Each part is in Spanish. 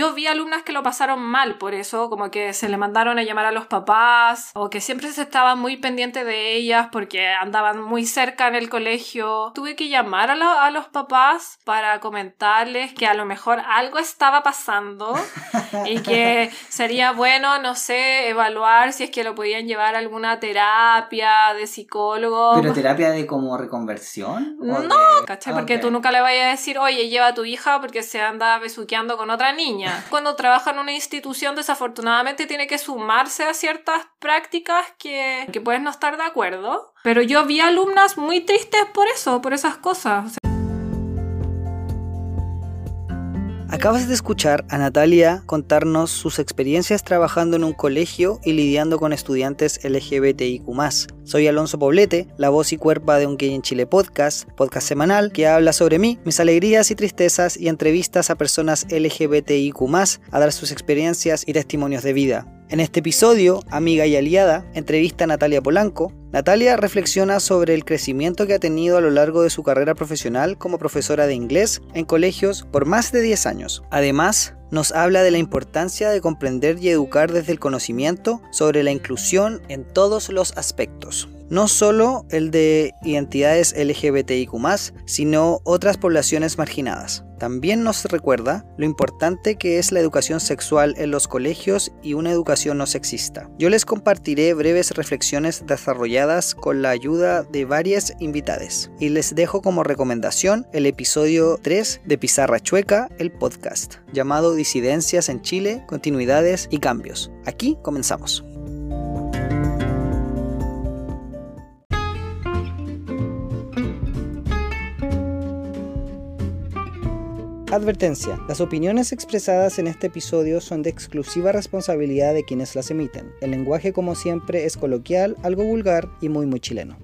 Yo vi alumnas que lo pasaron mal por eso, como que se le mandaron a llamar a los papás o que siempre se estaban muy pendientes de ellas porque andaban muy cerca en el colegio. Tuve que llamar a, a los papás para comentarles que a lo mejor algo estaba pasando y que sería bueno, no sé, evaluar si es que lo podían llevar a alguna terapia de psicólogo. ¿Pero terapia de como reconversión? No, ¿cachai? Porque tú nunca le vayas a decir, oye, lleva a tu hija porque se anda besuqueando con otra niña. Cuando trabaja en una institución, desafortunadamente tiene que sumarse a ciertas prácticas que, que puedes no estar de acuerdo. Pero yo vi alumnas muy tristes por eso, por esas cosas. Acabas de escuchar a Natalia contarnos sus experiencias trabajando en un colegio y lidiando con estudiantes LGBTIQ. Soy Alonso Poblete, la voz y cuerpa de Un Gay en Chile podcast, podcast semanal que habla sobre mí, mis alegrías y tristezas y entrevistas a personas LGBTIQ, a dar sus experiencias y testimonios de vida. En este episodio, amiga y aliada, entrevista a Natalia Polanco. Natalia reflexiona sobre el crecimiento que ha tenido a lo largo de su carrera profesional como profesora de inglés en colegios por más de 10 años. Además, nos habla de la importancia de comprender y educar desde el conocimiento sobre la inclusión en todos los aspectos no solo el de identidades LGBTIQ, sino otras poblaciones marginadas. También nos recuerda lo importante que es la educación sexual en los colegios y una educación no sexista. Yo les compartiré breves reflexiones desarrolladas con la ayuda de varias invitadas y les dejo como recomendación el episodio 3 de Pizarra Chueca, el podcast, llamado Disidencias en Chile, Continuidades y Cambios. Aquí comenzamos. Advertencia. Las opiniones expresadas en este episodio son de exclusiva responsabilidad de quienes las emiten. El lenguaje como siempre es coloquial, algo vulgar y muy muy chileno.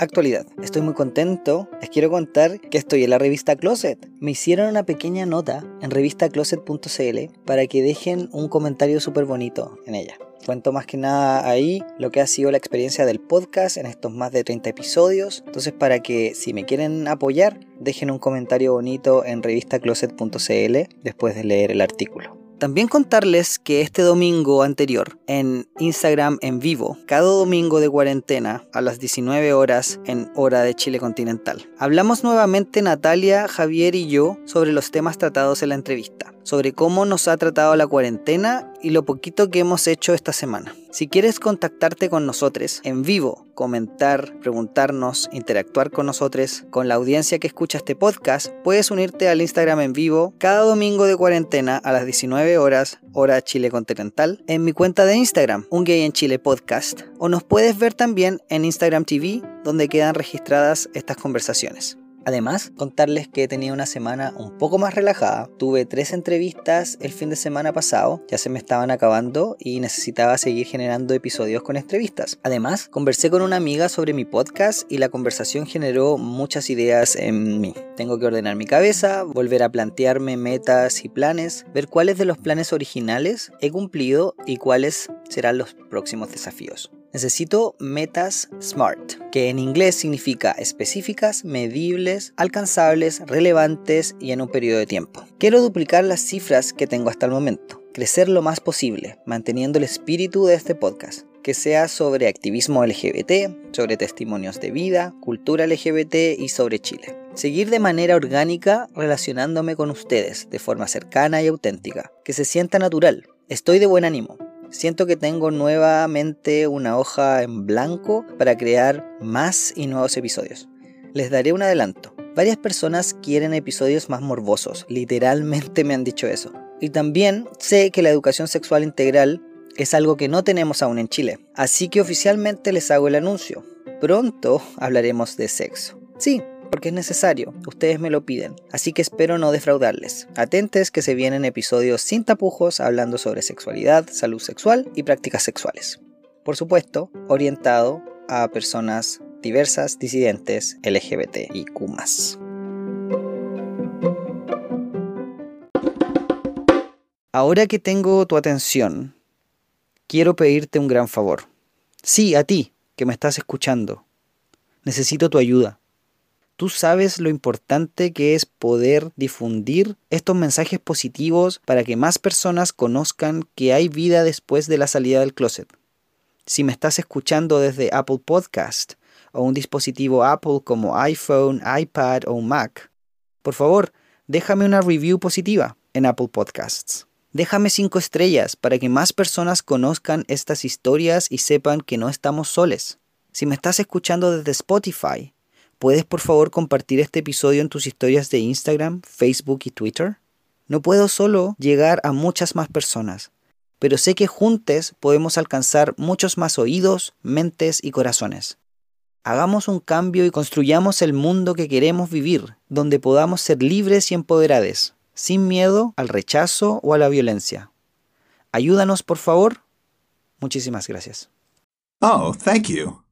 Actualidad. Estoy muy contento. Les quiero contar que estoy en la revista Closet. Me hicieron una pequeña nota en revistacloset.cl para que dejen un comentario súper bonito en ella. Cuento más que nada ahí lo que ha sido la experiencia del podcast en estos más de 30 episodios. Entonces para que si me quieren apoyar, dejen un comentario bonito en revistacloset.cl después de leer el artículo. También contarles que este domingo anterior, en Instagram en vivo, cada domingo de cuarentena a las 19 horas en hora de Chile continental, hablamos nuevamente Natalia, Javier y yo sobre los temas tratados en la entrevista sobre cómo nos ha tratado la cuarentena y lo poquito que hemos hecho esta semana. Si quieres contactarte con nosotros en vivo, comentar, preguntarnos, interactuar con nosotros, con la audiencia que escucha este podcast, puedes unirte al Instagram en vivo cada domingo de cuarentena a las 19 horas, hora Chile continental, en mi cuenta de Instagram, Un Gay en Chile Podcast, o nos puedes ver también en Instagram TV, donde quedan registradas estas conversaciones. Además, contarles que he tenido una semana un poco más relajada. Tuve tres entrevistas el fin de semana pasado, ya se me estaban acabando y necesitaba seguir generando episodios con entrevistas. Además, conversé con una amiga sobre mi podcast y la conversación generó muchas ideas en mí. Tengo que ordenar mi cabeza, volver a plantearme metas y planes, ver cuáles de los planes originales he cumplido y cuáles serán los próximos desafíos. Necesito metas SMART, que en inglés significa específicas, medibles, alcanzables, relevantes y en un periodo de tiempo. Quiero duplicar las cifras que tengo hasta el momento, crecer lo más posible, manteniendo el espíritu de este podcast, que sea sobre activismo LGBT, sobre testimonios de vida, cultura LGBT y sobre Chile. Seguir de manera orgánica relacionándome con ustedes de forma cercana y auténtica, que se sienta natural. Estoy de buen ánimo, Siento que tengo nuevamente una hoja en blanco para crear más y nuevos episodios. Les daré un adelanto. Varias personas quieren episodios más morbosos, literalmente me han dicho eso. Y también sé que la educación sexual integral es algo que no tenemos aún en Chile, así que oficialmente les hago el anuncio. Pronto hablaremos de sexo. Sí, porque es necesario, ustedes me lo piden, así que espero no defraudarles. Atentes que se vienen episodios sin tapujos hablando sobre sexualidad, salud sexual y prácticas sexuales. Por supuesto, orientado a personas diversas, disidentes, LGBT y Q. Ahora que tengo tu atención, quiero pedirte un gran favor. Sí, a ti, que me estás escuchando. Necesito tu ayuda. Tú sabes lo importante que es poder difundir estos mensajes positivos para que más personas conozcan que hay vida después de la salida del closet. Si me estás escuchando desde Apple Podcast o un dispositivo Apple como iPhone, iPad o Mac, por favor, déjame una review positiva en Apple Podcasts. Déjame cinco estrellas para que más personas conozcan estas historias y sepan que no estamos soles. Si me estás escuchando desde Spotify, ¿Puedes por favor compartir este episodio en tus historias de Instagram, Facebook y Twitter? No puedo solo llegar a muchas más personas, pero sé que juntos podemos alcanzar muchos más oídos, mentes y corazones. Hagamos un cambio y construyamos el mundo que queremos vivir, donde podamos ser libres y empoderados, sin miedo al rechazo o a la violencia. Ayúdanos, por favor. Muchísimas gracias. Oh, thank you.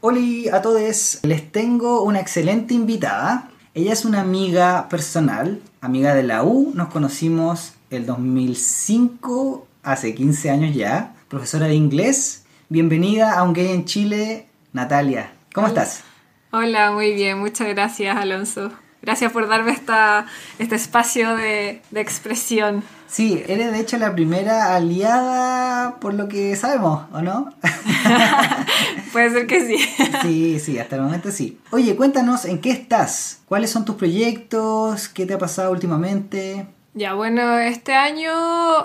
Hola a todos, les tengo una excelente invitada. Ella es una amiga personal, amiga de la U. Nos conocimos el 2005, hace 15 años ya. Profesora de inglés. Bienvenida a Un Gay en Chile, Natalia. ¿Cómo estás? Hola, muy bien. Muchas gracias, Alonso. Gracias por darme esta, este espacio de, de expresión. Sí, eres de hecho la primera aliada por lo que sabemos, ¿o no? Puede ser que sí. sí, sí, hasta el momento sí. Oye, cuéntanos en qué estás, cuáles son tus proyectos, qué te ha pasado últimamente. Ya, bueno, este año,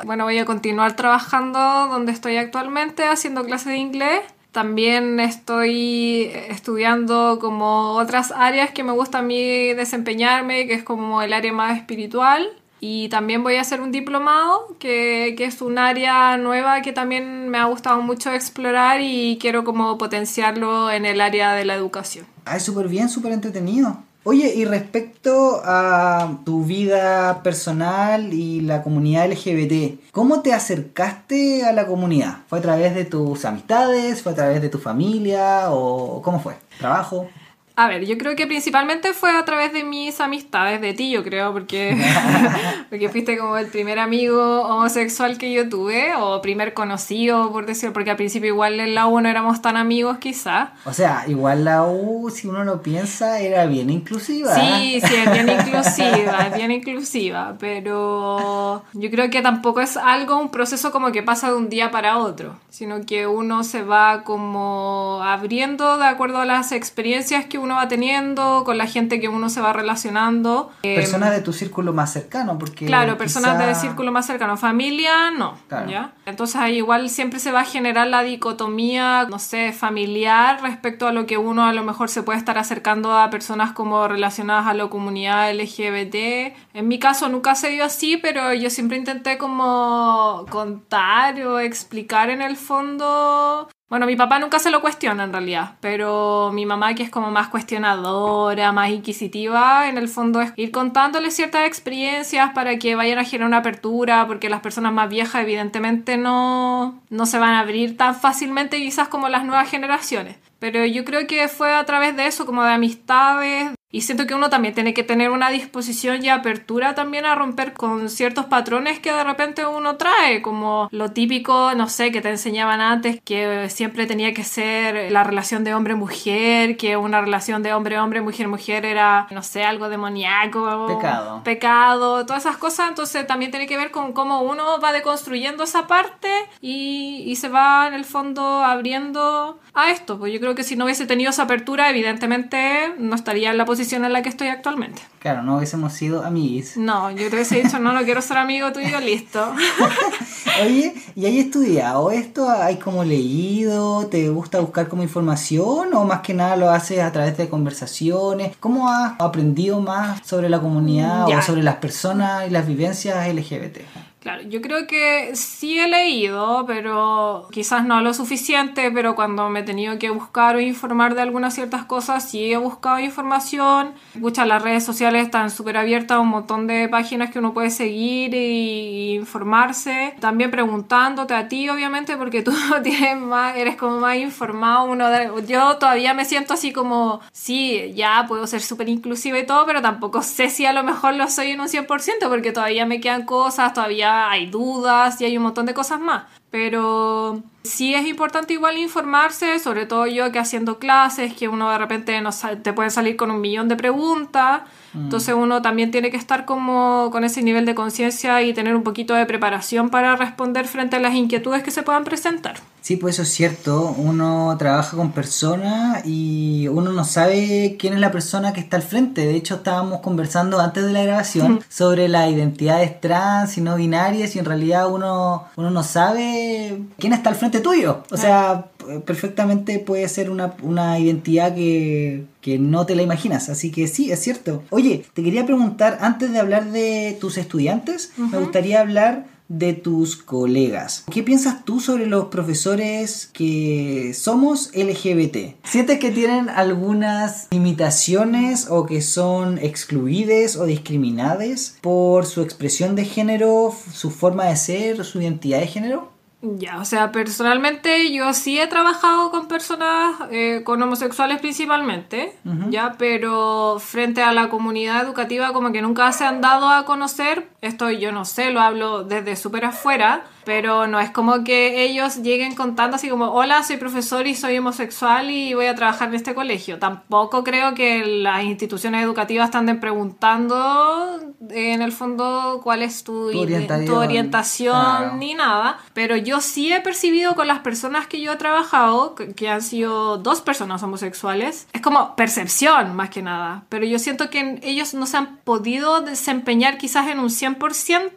bueno, voy a continuar trabajando donde estoy actualmente, haciendo clases de inglés. También estoy estudiando como otras áreas que me gusta a mí desempeñarme, que es como el área más espiritual. Y también voy a hacer un diplomado, que, que, es un área nueva que también me ha gustado mucho explorar y quiero como potenciarlo en el área de la educación. Ah, súper bien, súper entretenido. Oye, y respecto a tu vida personal y la comunidad LGBT, ¿cómo te acercaste a la comunidad? ¿Fue a través de tus amistades? ¿Fue a través de tu familia? ¿O cómo fue? ¿Trabajo? A ver, yo creo que principalmente fue a través de mis amistades, de ti yo creo, porque, porque fuiste como el primer amigo homosexual que yo tuve, o primer conocido, por decirlo, porque al principio igual en la U no éramos tan amigos quizá. O sea, igual la U, si uno lo piensa, era bien inclusiva. Sí, sí, es bien inclusiva, es bien inclusiva, pero yo creo que tampoco es algo, un proceso como que pasa de un día para otro, sino que uno se va como abriendo de acuerdo a las experiencias que uno va teniendo, con la gente que uno se va relacionando. Personas de tu círculo más cercano, porque... Claro, personas del círculo más cercano. Familia, no. ¿ya? Entonces ahí igual siempre se va a generar la dicotomía, no sé, familiar respecto a lo que uno a lo mejor se puede estar acercando a personas como relacionadas a la comunidad LGBT. En mi caso nunca se dio así, pero yo siempre intenté como contar o explicar en el fondo bueno, mi papá nunca se lo cuestiona en realidad, pero mi mamá que es como más cuestionadora, más inquisitiva, en el fondo es ir contándole ciertas experiencias para que vayan a generar una apertura, porque las personas más viejas evidentemente no, no se van a abrir tan fácilmente quizás como las nuevas generaciones. Pero yo creo que fue a través de eso, como de amistades, y siento que uno también tiene que tener una disposición y apertura también a romper con ciertos patrones que de repente uno trae, como lo típico, no sé, que te enseñaban antes, que siempre tenía que ser la relación de hombre-mujer, que una relación de hombre-hombre, mujer-mujer era, no sé, algo demoníaco. Pecado. Pecado, todas esas cosas. Entonces también tiene que ver con cómo uno va deconstruyendo esa parte y, y se va en el fondo abriendo a esto. Pues yo creo que si no hubiese tenido esa apertura, evidentemente no estaría en la posición en la que estoy actualmente. Claro, no hubiésemos sido amigos. No, yo te hubiese dicho, no, no quiero ser amigo tuyo, listo. Oye, ¿y hay estudiado esto? ¿Hay como leído? ¿Te gusta buscar como información? ¿O más que nada lo haces a través de conversaciones? ¿Cómo has aprendido más sobre la comunidad o sobre las personas y las vivencias LGBT? Claro, yo creo que sí he leído, pero quizás no lo suficiente, pero cuando me he tenido que buscar o informar de algunas ciertas cosas, sí he buscado información. Muchas las redes sociales están súper abiertas, un montón de páginas que uno puede seguir e informarse. También preguntándote a ti, obviamente, porque tú tienes más, eres como más informado. Uno yo todavía me siento así como, sí, ya puedo ser súper inclusiva y todo, pero tampoco sé si a lo mejor lo soy en un 100%, porque todavía me quedan cosas, todavía hay dudas y hay un montón de cosas más. Pero sí es importante igual informarse, sobre todo yo que haciendo clases, que uno de repente no te puede salir con un millón de preguntas. Entonces uno también tiene que estar como con ese nivel de conciencia y tener un poquito de preparación para responder frente a las inquietudes que se puedan presentar. Sí, pues eso es cierto. Uno trabaja con personas y uno no sabe quién es la persona que está al frente. De hecho, estábamos conversando antes de la grabación sobre las identidades trans y no binarias y en realidad uno, uno no sabe quién está al frente tuyo. O sea, perfectamente puede ser una, una identidad que, que no te la imaginas. Así que sí, es cierto. Oye, te quería preguntar, antes de hablar de tus estudiantes, me gustaría hablar de tus colegas. ¿Qué piensas tú sobre los profesores que somos LGBT? ¿Sientes que tienen algunas limitaciones o que son excluidas o discriminadas por su expresión de género, su forma de ser, su identidad de género? Ya, o sea, personalmente yo sí he trabajado con personas, eh, con homosexuales principalmente, ya, pero frente a la comunidad educativa como que nunca se han dado a conocer, esto yo no sé, lo hablo desde súper afuera, pero no es como que ellos lleguen contando así como, hola, soy profesor y soy homosexual y voy a trabajar en este colegio. Tampoco creo que las instituciones educativas estén preguntando en el fondo cuál es tu, Tu orientación, tu orientación claro. ni nada, pero yo sí he percibido con las personas que yo he trabajado, que han sido dos personas homosexuales, es como percepción más que nada, pero yo siento que ellos no se han podido desempeñar quizás en un 100%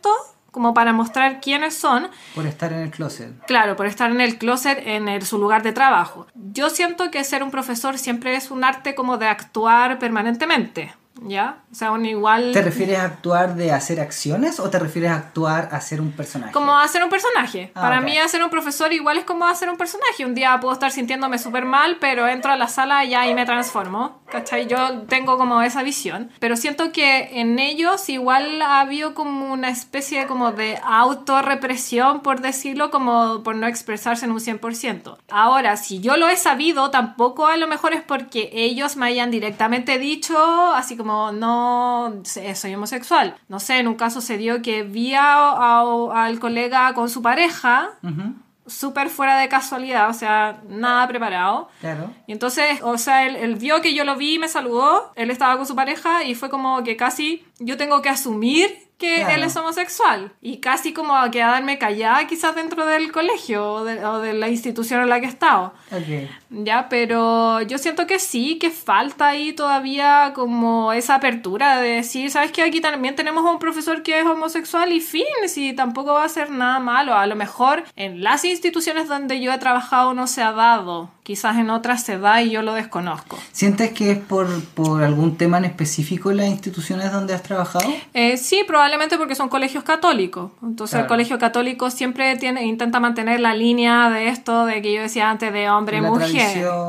como para mostrar quiénes son, Por estar en el closet. Claro, por estar en el closet, en el- su lugar de trabajo. Yo siento que ser un profesor siempre es un arte como de actuar permanentemente, ¿ya? O sea, un igual... ¿Te refieres a actuar de hacer acciones o te refieres a actuar a ser un personaje? Como hacer un personaje. Ah, Para ok. mí hacer un profesor igual es como hacer un personaje. Un día puedo estar sintiéndome súper mal, pero entro a la sala y me transformo. ¿Cachai? Yo tengo como esa visión. Pero siento que en ellos igual ha habido como una especie como de autorrepresión, por decirlo, como por no expresarse en un 100%. Ahora, si yo lo he sabido, tampoco a lo mejor es porque ellos me hayan directamente dicho, así como, no, soy homosexual. No sé, en un caso se dio que vi a- a- al colega con su pareja, Ujú, súper fuera de casualidad, o sea, nada preparado. Claro. Y entonces, o sea, él, él vio que yo lo vi y me saludó, él estaba con su pareja y fue como que casi yo tengo que asumir que Claro. él es homosexual y casi como a quedarme callada quizás dentro del colegio o de, o de la institución en la que he estado. Ok. Ya, pero yo siento que sí, que falta ahí todavía como esa apertura de decir, ¿sabes qué? Aquí también tenemos un profesor que es homosexual y fin, si tampoco va a ser nada malo. A lo mejor en las instituciones donde yo he trabajado no se ha dado, quizás en otras se da y yo lo desconozco. ¿Sientes que es por, por algún tema en específico en las instituciones donde has trabajado? Eh, sí, probablemente porque son colegios católicos. Entonces el colegio católico siempre tiene, intenta mantener la línea de esto, de que yo decía antes, de hombre-mujer,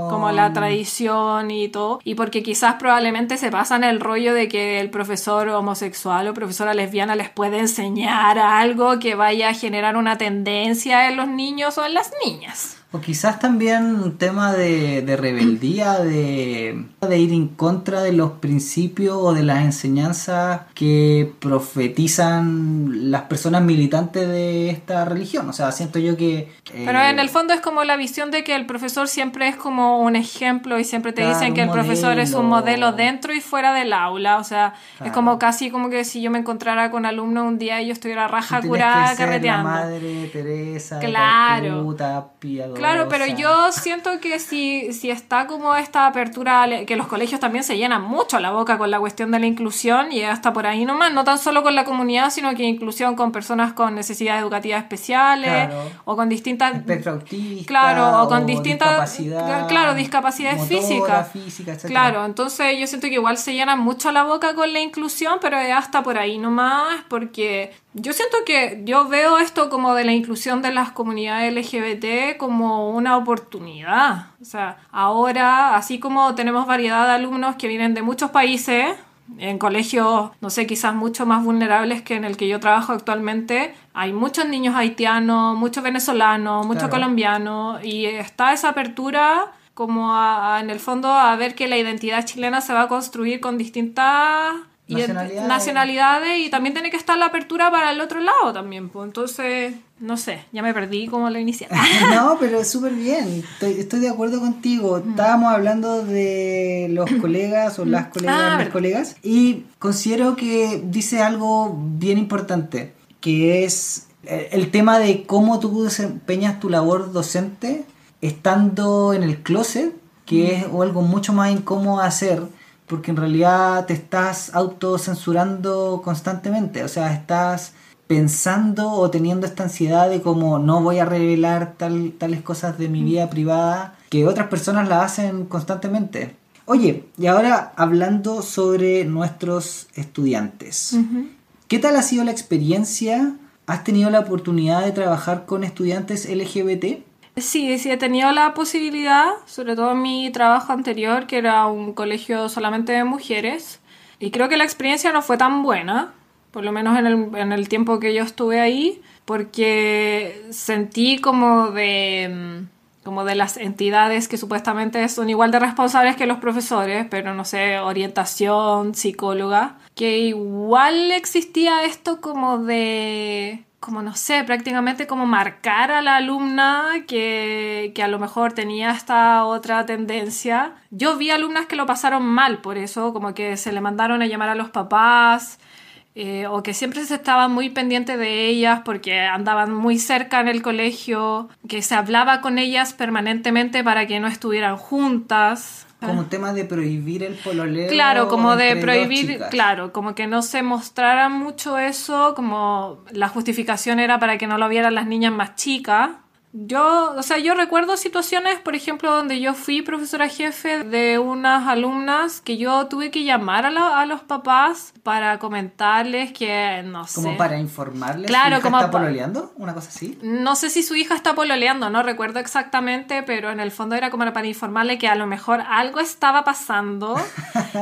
como la tradición y todo. Y porque quizás probablemente se pasan el rollo de que el profesor homosexual o profesora lesbiana les puede enseñar algo que vaya a generar una tendencia en los niños o en las niñas. O quizás también un tema de, de rebeldía, de, de ir en contra de los principios o de las enseñanzas que profetizan las personas militantes de esta religión. O sea, siento yo que... eh, Pero en el fondo es como la visión de que el profesor siempre es como un ejemplo y siempre te Claro, dicen que el profesor es un modelo. dentro y fuera del aula. O sea, es como casi como que si yo me encontrara con alumnos un día y yo estuviera raja curada carreteando. La madre Teresa, Claro. Claro, pero yo siento que si, si está como esta apertura, que los colegios también se llenan mucho la boca con la cuestión de la inclusión y hasta por ahí nomás, no tan solo con la comunidad, sino que inclusión con personas con necesidades educativas especiales Claro. o con distintas... Espectro autista. Claro, o con distintas- discapacidad claro, discapacidades motora, físicas. física. Claro, entonces yo siento que igual se llena mucho la boca con la inclusión, pero hasta por ahí nomás, porque yo siento que yo veo esto como de la inclusión de las comunidades LGBT como una oportunidad. O sea, ahora, así como tenemos variedad de alumnos que vienen de muchos países, en colegios, no sé, quizás mucho más vulnerables que en el que yo trabajo actualmente, hay muchos niños haitianos, muchos venezolanos, muchos Claro. colombianos, y está esa apertura como a- a, en el fondo a ver que la identidad chilena se va a construir con distintas y Nacionalidades. nacionalidades y también tiene que estar la apertura para el otro lado también. Pues. Entonces, no sé, ya me perdí como lo inicial. No, pero súper bien. Estoy, estoy de acuerdo contigo. Estábamos hablando de los colegas o las colegas, Ah, los colegas. Y considero que dice algo bien importante, que es el, el tema de cómo tú desempeñas tu labor docente estando en el closet, que es algo mucho más incómodo hacer, porque en realidad te estás autocensurando constantemente. O sea, estás pensando o teniendo esta ansiedad de como no voy a revelar tal, tales cosas de mi vida privada que otras personas la hacen constantemente. Oye, y ahora hablando sobre nuestros estudiantes. ¿Qué tal ha sido la experiencia? ¿Has tenido la oportunidad de trabajar con estudiantes LGBT? Sí, sí, he tenido la posibilidad, sobre todo en mi trabajo anterior, que era un colegio solamente de mujeres, y creo que la experiencia no fue tan buena, por lo menos en el, en el tiempo que yo estuve ahí, porque sentí como de, mm, como de las entidades que supuestamente son igual de responsables que los profesores, pero no sé, orientación, psicóloga, que igual existía esto como de como no sé, prácticamente como marcar a la alumna que, que a lo mejor tenía esta otra tendencia. Yo vi alumnas que lo pasaron mal por eso, como que se le mandaron a llamar a los papás, eh, o que siempre se estaba muy pendiente de ellas porque andaban muy cerca en el colegio, que se hablaba con ellas permanentemente para que no estuvieran juntas. Como un tema de prohibir el pololeo. Claro, como de prohibir, claro, como que no se mostrara mucho eso, como la justificación era para que no lo vieran las niñas más chicas. Yo, o sea, yo recuerdo situaciones, por ejemplo, donde yo fui profesora jefe de unas alumnas que yo tuve que llamar a, la- a los papás para comentarles que, no sé. Como para informarles Claro, si su hija como está pololeando, una cosa así. No sé si su hija está pololeando, no recuerdo exactamente, pero en el fondo era como para informarle que a lo mejor algo estaba pasando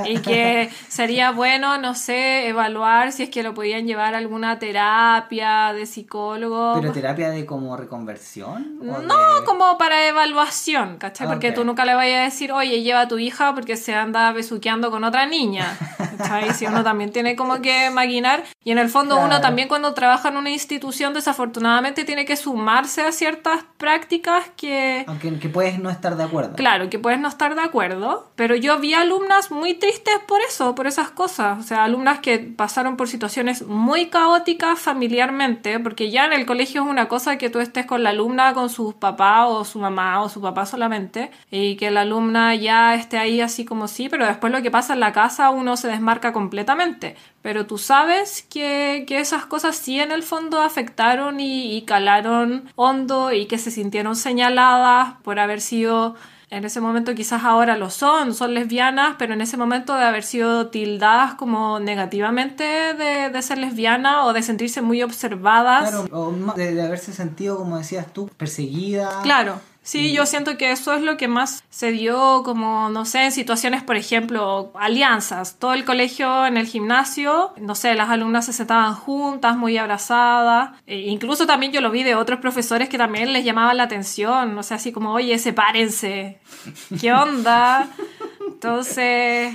y que sería bueno, no sé, evaluar si es que lo podían llevar a alguna terapia de psicólogo. Pero terapia de como reconversión. ¿O No, de- como para evaluación, ¿cachai? Porque Ok. tú nunca le vayas a decir, oye, lleva a tu hija porque se anda besuqueando con otra niña, ¿cachai? Si uno también tiene como que maquinar. Y en el fondo uno también cuando trabaja en una institución, desafortunadamente tiene que sumarse a ciertas prácticas que... Aunque que puedes no estar de acuerdo. Claro, que puedes no estar de acuerdo, pero yo vi alumnas muy tristes por eso, por esas cosas. O sea, alumnas que pasaron por situaciones muy caóticas familiarmente, porque ya en el colegio es una cosa que tú estés con la alumna, con su papá o su mamá o su papá solamente, y que la alumna ya esté ahí así como sí, pero después lo que pasa en la casa uno se desmarca completamente. Pero tú sabes que, que esas cosas sí en el fondo afectaron y, y calaron hondo y que se sintieron señaladas por haber sido en ese momento quizás ahora lo son, son lesbianas, pero en ese momento de haber sido tildadas como negativamente de, de ser lesbiana o de sentirse muy observadas. Claro, o de, de haberse sentido, como decías tú, perseguida. Claro. Sí, yo siento que eso es lo que más se dio como, no sé, en situaciones, por ejemplo, alianzas. Todo el colegio en el gimnasio, no sé, las alumnas se sentaban juntas, muy abrazadas. E incluso también yo lo vi de otros profesores que también les llamaban la atención. O sea, así como, oye, sepárense. ¿Qué onda? Entonces...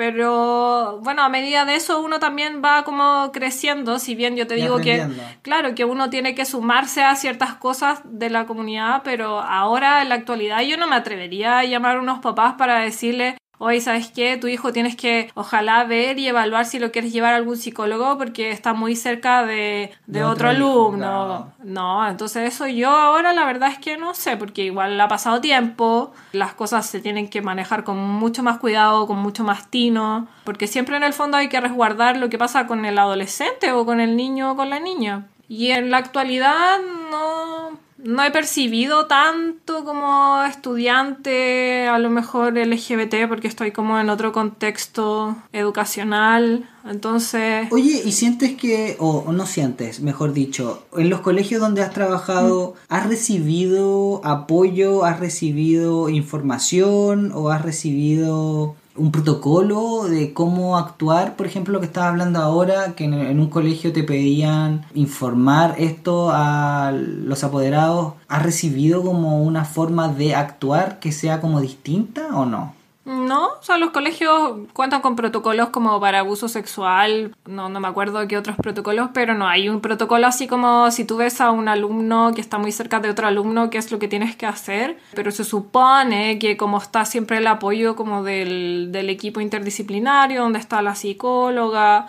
Pero bueno, a medida de eso uno también va como creciendo, si bien yo te Y digo que, claro, que uno tiene que sumarse a ciertas cosas de la comunidad, pero ahora en la actualidad yo no me atrevería a llamar a unos papás para decirle, oye, ¿sabes qué? Tu hijo tienes que ojalá ver y evaluar si lo quieres llevar a algún psicólogo porque está muy cerca de, de otro, alumno. claro. No, entonces eso yo ahora la verdad es que no sé, porque igual ha pasado tiempo, las cosas se tienen que manejar con mucho más cuidado, con mucho más tino, porque siempre en el fondo hay que resguardar lo que pasa con el adolescente o con el niño o con la niña. Y en la actualidad no, no he percibido tanto como estudiante, a lo mejor LGBT, porque estoy como en otro contexto educacional. Entonces, Oye, ¿y sientes que, o, o no sientes, mejor dicho, en los colegios donde has trabajado, ¿has recibido apoyo, has recibido información o has recibido un protocolo de cómo actuar? Por ejemplo, lo que estabas hablando ahora, que en, en un colegio te pedían informar esto a los apoderados, ¿has recibido como una forma de actuar que sea como distinta o no? No, o sea, los colegios cuentan con protocolos como para abuso sexual, no, no me acuerdo qué otros protocolos, pero no hay un protocolo así como si tú ves a un alumno que está muy cerca de otro alumno, qué es lo que tienes que hacer, pero se supone que como está siempre el apoyo como del, del equipo interdisciplinario, donde está la psicóloga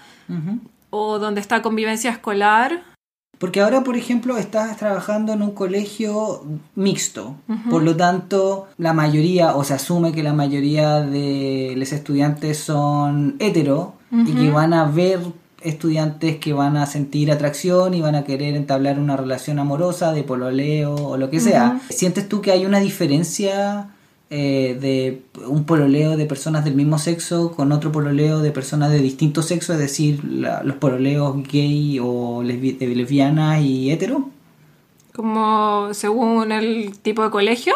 o donde está convivencia escolar, Porque ahora, por ejemplo, estás trabajando en un colegio mixto. Por lo tanto, la mayoría, o se asume que la mayoría de los estudiantes son hetero y que van a ver estudiantes que van a sentir atracción y van a querer entablar una relación amorosa de pololeo o lo que sea. ¿Sientes tú que hay una diferencia eh, de un pololeo de personas del mismo sexo con otro pololeo de personas de distinto sexo, es decir, la- los pololeos gay o lesbi- eh, lesbianas y hetero? como según el tipo de colegio.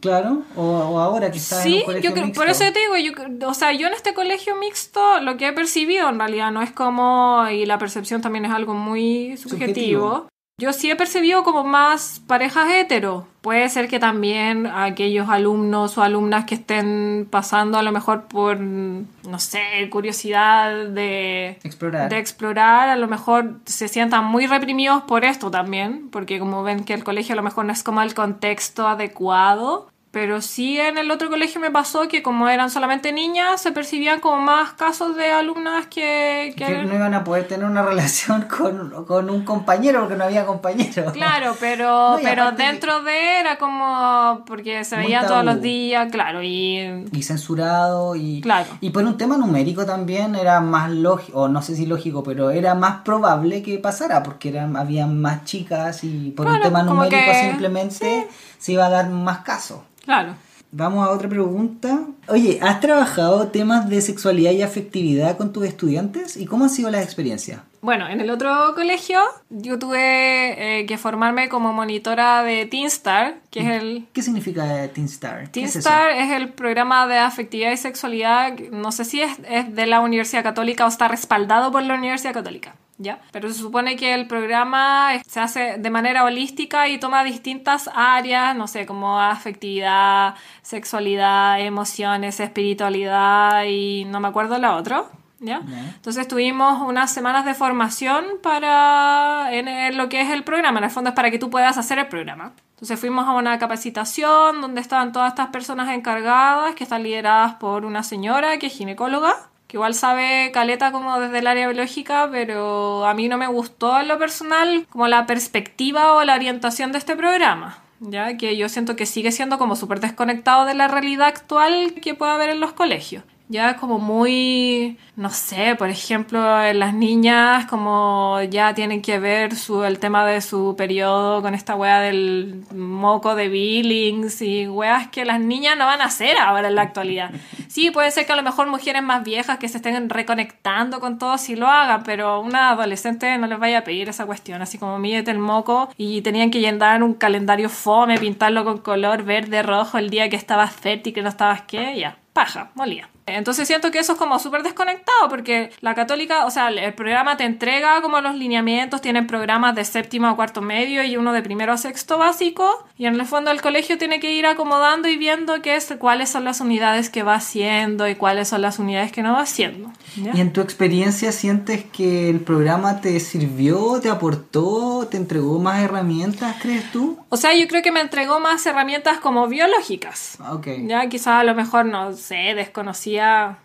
Claro, o, o ahora que en Sí, un colegio yo creo, mixto. por eso te digo, yo, o sea, yo en este colegio mixto lo que he percibido en realidad no es como, y la percepción también es algo muy subjetivo. Subjetivo. Yo sí he percibido como más parejas hetero. Puede ser que también aquellos alumnos o alumnas que estén pasando a lo mejor por, no sé, curiosidad de, Explorar. de explorar, a lo mejor se sientan muy reprimidos por esto también, porque como ven que el colegio a lo mejor no es como el contexto adecuado. Pero sí en el otro colegio me pasó que como eran solamente niñas, se percibían como más casos de alumnas que... que que no iban a poder tener una relación con, con un compañero porque no había compañero. Claro, pero, No, pero que- dentro de era como porque se Muy veían todos los días, claro, y y censurado y Claro. y por un tema numérico también era más lógico o no sé si lógico pero era más probable que pasara porque eran había más chicas y por un tema numérico que- simplemente se iba a dar más caso claro. vamos a otra pregunta oye has trabajado temas de sexualidad y afectividad con tus estudiantes y cómo han sido las experiencias Bueno, en el otro colegio yo tuve eh, que formarme como monitora de Teenstar, que es el... ¿qué significa Teen Star? ¿Qué es? Teenstar es, el programa de afectividad y sexualidad, no sé si es, es de la Universidad Católica o está respaldado por la Universidad Católica, ¿ya? Pero se supone que el programa se hace de manera holística y toma distintas áreas, no sé, como afectividad, sexualidad, emociones, espiritualidad y no me acuerdo la otra. ¿Ya? Entonces tuvimos unas semanas de formación para en, en lo que es el programa. En el fondo es para que tú puedas hacer el programa. Entonces fuimos a una capacitación donde estaban todas estas personas encargadas que están lideradas por una señora que es ginecóloga, que igual sabe caleta como desde el área biológica, pero a mí no me gustó en lo personal como la perspectiva o la orientación de este programa. Ya que yo siento que sigue siendo como súper desconectado de la realidad actual que puede haber en los colegios ya como muy, no sé, por ejemplo, en las niñas como ya tienen que ver su, el tema de su periodo con esta wea del moco de Billings y weas que las niñas no van a hacer ahora en la actualidad. Sí, puede ser que a lo mejor mujeres más viejas que se estén reconectando con todo sí lo hagan, pero una adolescente no les vaya a pedir esa cuestión, así como mídete el moco y tenían que llenar un calendario fome, pintarlo con color verde, rojo el día que estabas fértil, que no estabas qué, ya, paja, molía. Entonces siento que eso es como súper desconectado porque la católica, o sea, el programa te entrega como los lineamientos, tienen programas de séptimo a cuarto medio y uno de primero a sexto básico y en el fondo el colegio tiene que ir acomodando y viendo qué es, cuáles son las unidades que va haciendo y cuáles son las unidades que no va haciendo. ¿ya? ¿Y en tu experiencia sientes que el programa te sirvió, te aportó, te entregó más herramientas, crees tú? O sea, yo creo que me entregó más herramientas como biológicas. Ah, Ok. Ya quizás a lo mejor, no sé, desconocía,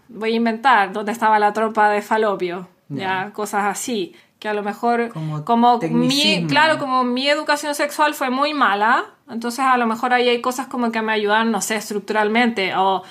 voy a inventar, dónde estaba la tropa de falopio, ya, cosas así. Que a lo mejor, Como como, mi, claro, como mi educación sexual fue muy mala, entonces a lo mejor ahí hay cosas como que me ayudan, no sé, estructuralmente. O,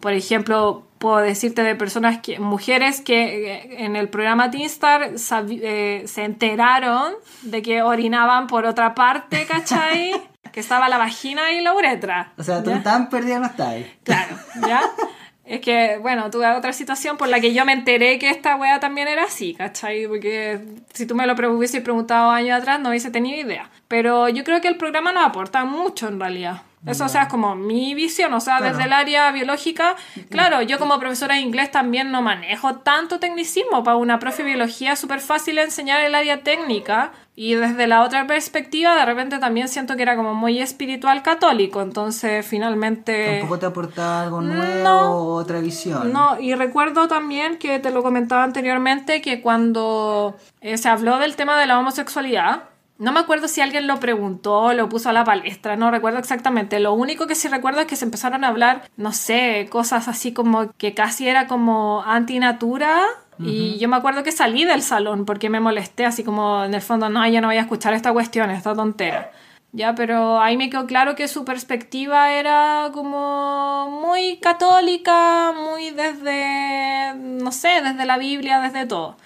por ejemplo, puedo decirte de personas que, mujeres que eh, en el programa Teenstar eh, se enteraron de que orinaban por otra parte, ¿cachai? que estaba la vagina y la uretra. O sea, tú tan perdida no estás. Claro, ¿ya? Es que, bueno, tuve otra situación por la que yo me enteré que esta wea también era así, ¿cachai? Porque si tú me lo hubieses preguntado años atrás no hubiese tenido idea. Pero yo creo que el programa nos aporta mucho en realidad. Eso, o sea, es como mi visión, o sea, Claro. desde el área biológica, claro, yo como profesora de inglés también no manejo tanto tecnicismo. Para una profe de biología es súper fácil enseñar el área técnica y desde la otra perspectiva, de repente también siento que era como muy espiritual católico, entonces finalmente... Tampoco te aporta algo nuevo, no. otra visión. No, y recuerdo también que te lo comentaba anteriormente que cuando eh, se habló del tema de la homosexualidad, no me acuerdo si alguien lo preguntó, lo puso a la palestra, no recuerdo exactamente. Lo único que sí recuerdo es que se empezaron a hablar, no sé, cosas así como que casi era como antinatura. Y yo me acuerdo que salí del salón porque me molesté, así como en el fondo, no, yo no voy a escuchar esta cuestión, esta tontera. Ya, pero ahí me quedó claro que su perspectiva era como muy católica, muy desde, no sé, desde la Biblia, desde todo.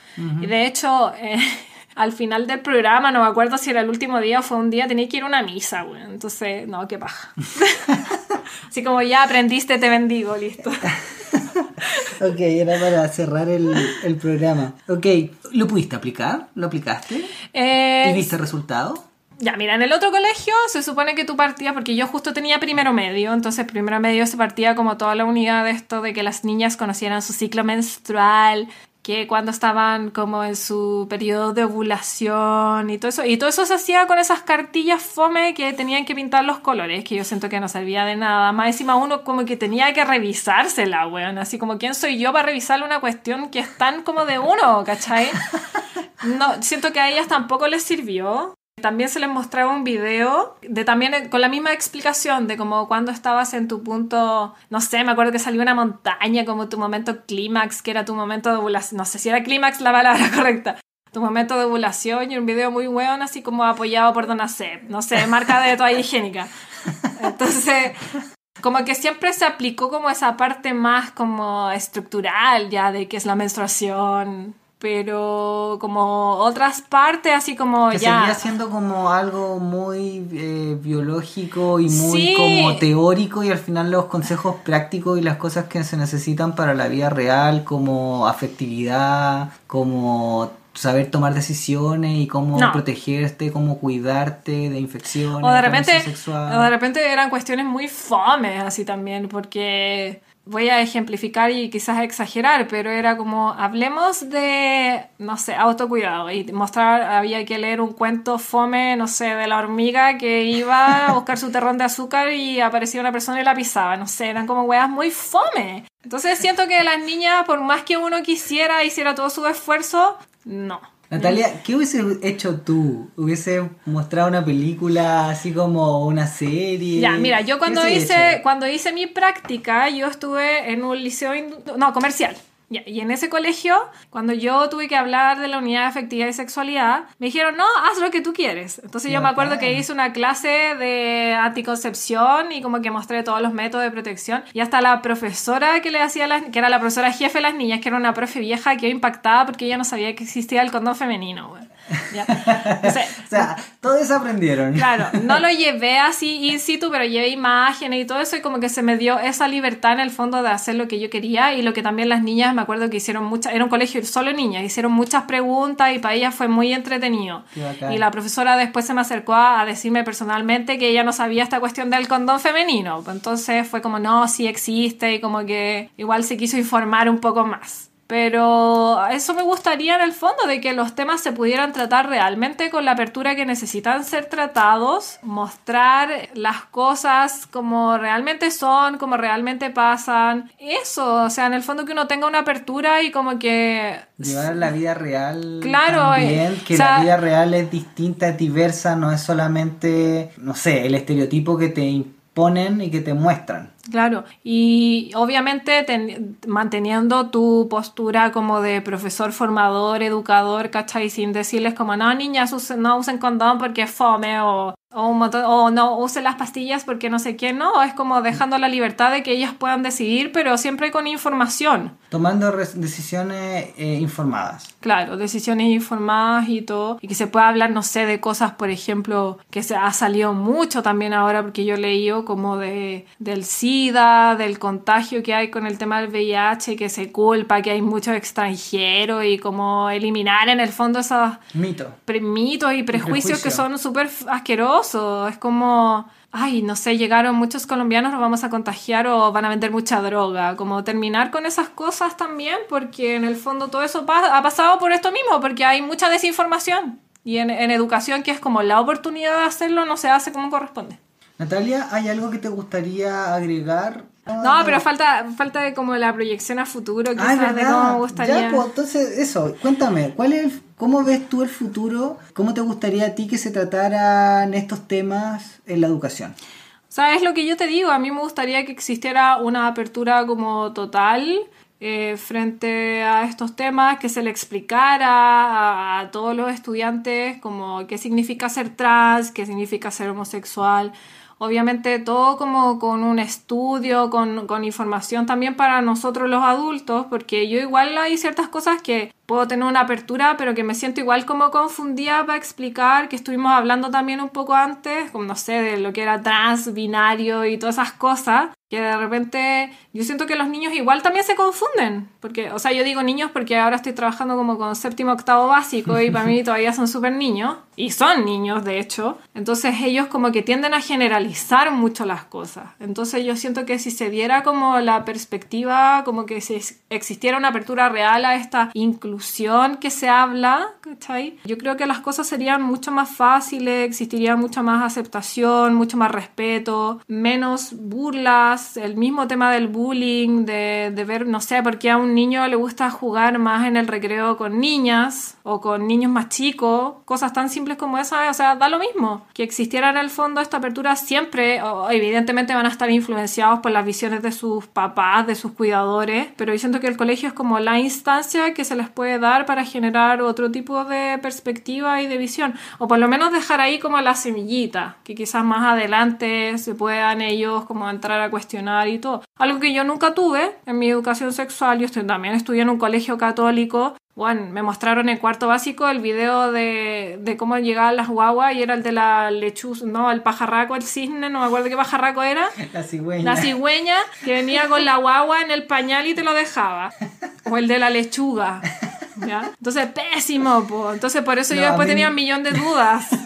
Y de hecho, eh, al final del programa, no me acuerdo si era el último día o fue un día, tenía que ir a una misa, güey. Entonces, no, qué paja. Así como ya aprendiste, te bendigo, listo. Ok, era para cerrar el, el programa. Ok, ¿lo pudiste aplicar? ¿Lo aplicaste? Eh, ¿Y viste resultado? Ya, mira, en el otro colegio se supone que tú partías, porque yo justo tenía primero medio, entonces primero medio se partía como toda la unidad de esto de que las niñas conocieran su ciclo menstrual, que cuando estaban como en su periodo de ovulación y todo eso. Y todo eso se hacía con esas cartillas fome que tenían que pintar los colores, que yo siento que no servía de nada. Más encima uno como que tenía que revisársela, weón. Así como, ¿quién soy yo para revisarle una cuestión que es tan como de uno, ¿cachai? No, siento que a ellas tampoco les sirvió. También se les mostraba un video de también con la misma explicación de como cuando estabas en tu punto, no sé, me acuerdo que salió una montaña como tu momento clímax, que era tu momento de ovulación, no sé si era clímax la palabra correcta, tu momento de ovulación y un video muy bueno así como apoyado por Donacep, no sé, marca de toalla higiénica. Entonces, como que siempre se aplicó como esa parte más como estructural ya de qué es la menstruación, pero como otras partes así como Que ya... seguía siendo como algo muy eh, biológico y muy Sí. como teórico y al final los consejos prácticos y las cosas que se necesitan para la vida real como afectividad, como saber tomar decisiones y cómo No. protegerte, cómo cuidarte de infecciones, O de repente, sexual. o de repente eran cuestiones muy fomes así también, porque voy a ejemplificar y quizás exagerar, pero era como hablemos de, no sé, autocuidado y mostrar, había que leer un cuento fome, no sé, de la hormiga que iba a buscar su terrón de azúcar y aparecía una persona y la pisaba, no sé, eran como weas muy fome. Entonces siento que las niñas, por más que uno quisiera, hiciera todo su esfuerzo, no. Natalia, ¿qué hubiese hecho tú? ¿Hubiese mostrado una película así como una serie? Ya, mira, yo ¿Qué cuando hice, hecho? cuando hice mi práctica, yo estuve en un liceo, no, comercial. Y en ese colegio, cuando yo tuve que hablar de la unidad de afectividad y sexualidad, me dijeron, no, haz lo que tú quieres. Entonces yo me acuerdo que hice una clase de anticoncepción y como que mostré todos los métodos de protección. Y hasta la profesora que le hacía, las, que era la profesora jefe de las niñas, que era una profe vieja, quedó impactada porque ella no sabía que existía el condón femenino. Ya. O sea, todo eso aprendieron. Claro, no lo llevé así in situ, pero llevé imágenes y todo eso y como que se me dio esa libertad en el fondo de hacer lo que yo quería y lo que también las niñas, me acuerdo que hicieron muchas, era un colegio solo niñas, hicieron muchas preguntas y para ellas fue muy entretenido. Y la profesora después se me acercó a, a decirme personalmente que ella no sabía esta cuestión del condón femenino. Entonces fue como, no, sí existe y como que igual se quiso informar un poco más. Pero eso me gustaría en el fondo, de que los temas se pudieran tratar realmente con la apertura que necesitan ser tratados, mostrar las cosas como realmente son, como realmente pasan. Eso, o sea, en el fondo que uno tenga una apertura y como que... Llevar la vida real Claro, también, eh, que o sea- la vida real es distinta, es diversa, no es solamente, no sé, el estereotipo que te imponen y que te muestran. Claro, y obviamente ten- manteniendo tu postura como de profesor, formador, educador, ¿cachai? Sin decirles como, no, niñas, no usen condón porque es fome o, o, un montón- o no usen las pastillas porque no sé qué, no, es como dejando la libertad de que ellas puedan decidir, pero siempre con información. Tomando decisiones eh, informadas. Claro, decisiones informadas y todo. Y que se pueda hablar, no sé, de cosas, por ejemplo, que se ha salido mucho también ahora, porque yo he leído como de, del SIDA del contagio que hay con el tema del VIH, que se culpa, que hay muchos extranjeros y como eliminar en el fondo esos Mito. mitos y prejuicios prejuicio. que son súper asquerosos. Es como, ay, no sé, llegaron muchos colombianos, nos vamos a contagiar o van a vender mucha droga. Como terminar con esas cosas también, porque en el fondo todo eso ha pasado por esto mismo, porque hay mucha desinformación. Y en educación, que es como la oportunidad de hacerlo, no se hace como corresponde. Natalia, ¿hay algo que te gustaría agregar? No, pero falta, falta de como la proyección a futuro, Ah, quizás, es de cómo me gustaría. Ya, pues, entonces, eso, cuéntame, ¿cuál es el- ¿cómo ves tú el futuro? ¿Cómo te gustaría a ti que se trataran estos temas en la educación? O sea, es lo que yo te digo, a mí me gustaría que existiera una apertura como total eh, frente a estos temas, que se le explicara a, a todos los estudiantes como qué significa ser trans, qué significa ser homosexual. Obviamente todo como con un estudio, con, información también para nosotros los adultos, porque yo igual hay ciertas cosas que puedo tener una apertura, pero que me siento igual como confundida para explicar, que estuvimos hablando también un poco antes, como no sé, de lo que era trans, binario y todas esas cosas, que de repente yo siento que los niños igual también se confunden, porque, o sea, yo digo niños porque ahora estoy trabajando como con séptimo, octavo básico y para mí todavía son súper niños, y son niños de hecho, entonces ellos como que tienden a generalizar mucho las cosas, entonces yo siento que si se diera como la perspectiva, como que si existiera una apertura real a esta inclusión que se habla, ¿cachai? Yo creo que las cosas serían mucho más fáciles, existiría mucha más aceptación, mucho más respeto, menos burlas, el mismo tema del bullying, de, de ver, no sé, por qué a un niño le gusta jugar más en el recreo con niñas o con niños más chicos, cosas tan simples como esas, o sea, da lo mismo. Que existiera en el fondo esta apertura siempre, evidentemente van a estar influenciados por las visiones de sus papás, de sus cuidadores, pero yo siento que el colegio es como la instancia que se les puede dar para generar otro tipo perspectiva y de visión, o por lo menos dejar ahí como la semillita, que quizás más adelante se puedan ellos como entrar a cuestionar y todo. Algo que yo nunca tuve en mi educación sexual, yo estoy- también estudié en un colegio católico, bueno, me mostraron en cuarto básico el video de, de cómo llegaban las guaguas y era el de la lechuza, no, el pajarraco, el cisne, no me acuerdo qué pajarraco era. La cigüeña. La cigüeña que venía con la guagua en el pañal y te lo dejaba. O el de la lechuga. ¿ya? Entonces, pésimo, po. Entonces, por eso No, yo después mí- tenía un millón de dudas.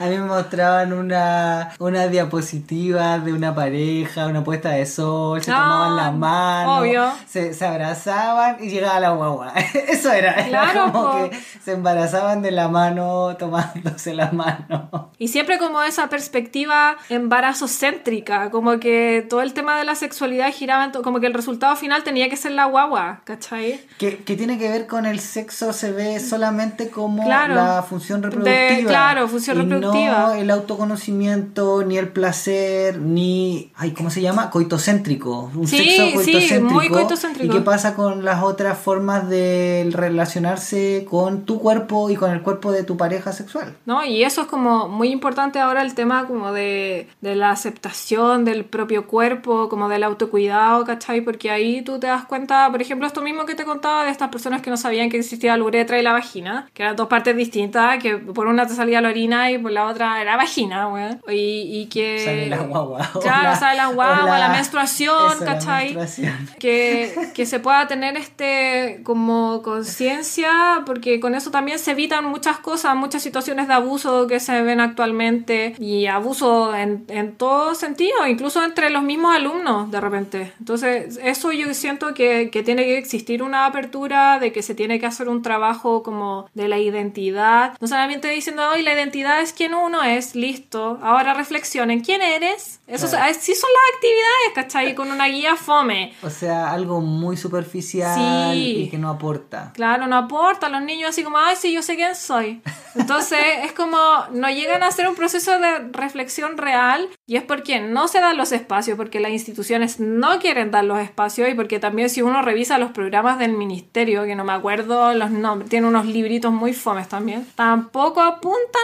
A mí me mostraban una, una diapositiva de una pareja, una puesta de sol, se No, tomaban la mano, obvio. Se, se abrazaban y llegaba la guagua. Eso era, era Claro, como po. que se embarazaban de la mano tomándose la mano. Y siempre como esa perspectiva embarazocéntrica, como que todo el tema de la sexualidad giraba, como que el resultado final tenía que ser la guagua, ¿cachai? Que, que tiene que ver con el sexo, se ve solamente como Claro. la función De- reproductiva. claro, función y reproductiva. No el autoconocimiento, ni el placer, ni. Ay, ¿cómo se llama? Coitocéntrico. Un Sí, sexo sí, coitocéntrico. muy coitocéntrico. ¿Y qué pasa con las otras formas de relacionarse con tu cuerpo y con el cuerpo de tu pareja sexual? ¿no? Y eso es como muy importante ahora el tema como de, de la aceptación del propio cuerpo, como del autocuidado, ¿cachai? Porque ahí tú te das cuenta, por ejemplo, esto mismo que te contaba de estas personas que no sabían que existía la uretra y la vagina, que eran dos partes distintas, que por una te salía la orina y por la otra era vagina, weón. Y, y que... Sale la guagua. Claro, la- sale la guagua, la menstruación, eso, la ¿cachai? menstruación. que, que se pueda tener este como conciencia, porque con eso también se evitan muchas cosas, muchas situaciones de abuso que se ven actualmente y abuso en, en todo sentido, incluso entre los mismos alumnos de repente. Entonces, eso yo siento que, que tiene que existir una apertura, de que se tiene que hacer un trabajo como de la identidad, no solamente diciendo, hoy la identidad es quien uno es, listo, ahora reflexionen, ¿quién eres? Eso Claro. sí son las actividades, ¿cachai? Con una guía fome. O sea, algo muy superficial Sí. y que no aporta. Claro, no aporta. Los niños así como, ay, sí, yo sé quién soy. Entonces es como, no llegan a hacer un proceso de reflexión real y es porque no se dan los espacios, porque las instituciones no quieren dar los espacios y porque también si uno revisa los programas del ministerio, que no me acuerdo los nombres, tiene unos libritos muy fomes también, tampoco apuntan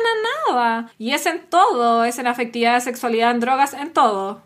a nada. Y es en todo, es en afectividad, sexualidad, en drogas, en todo.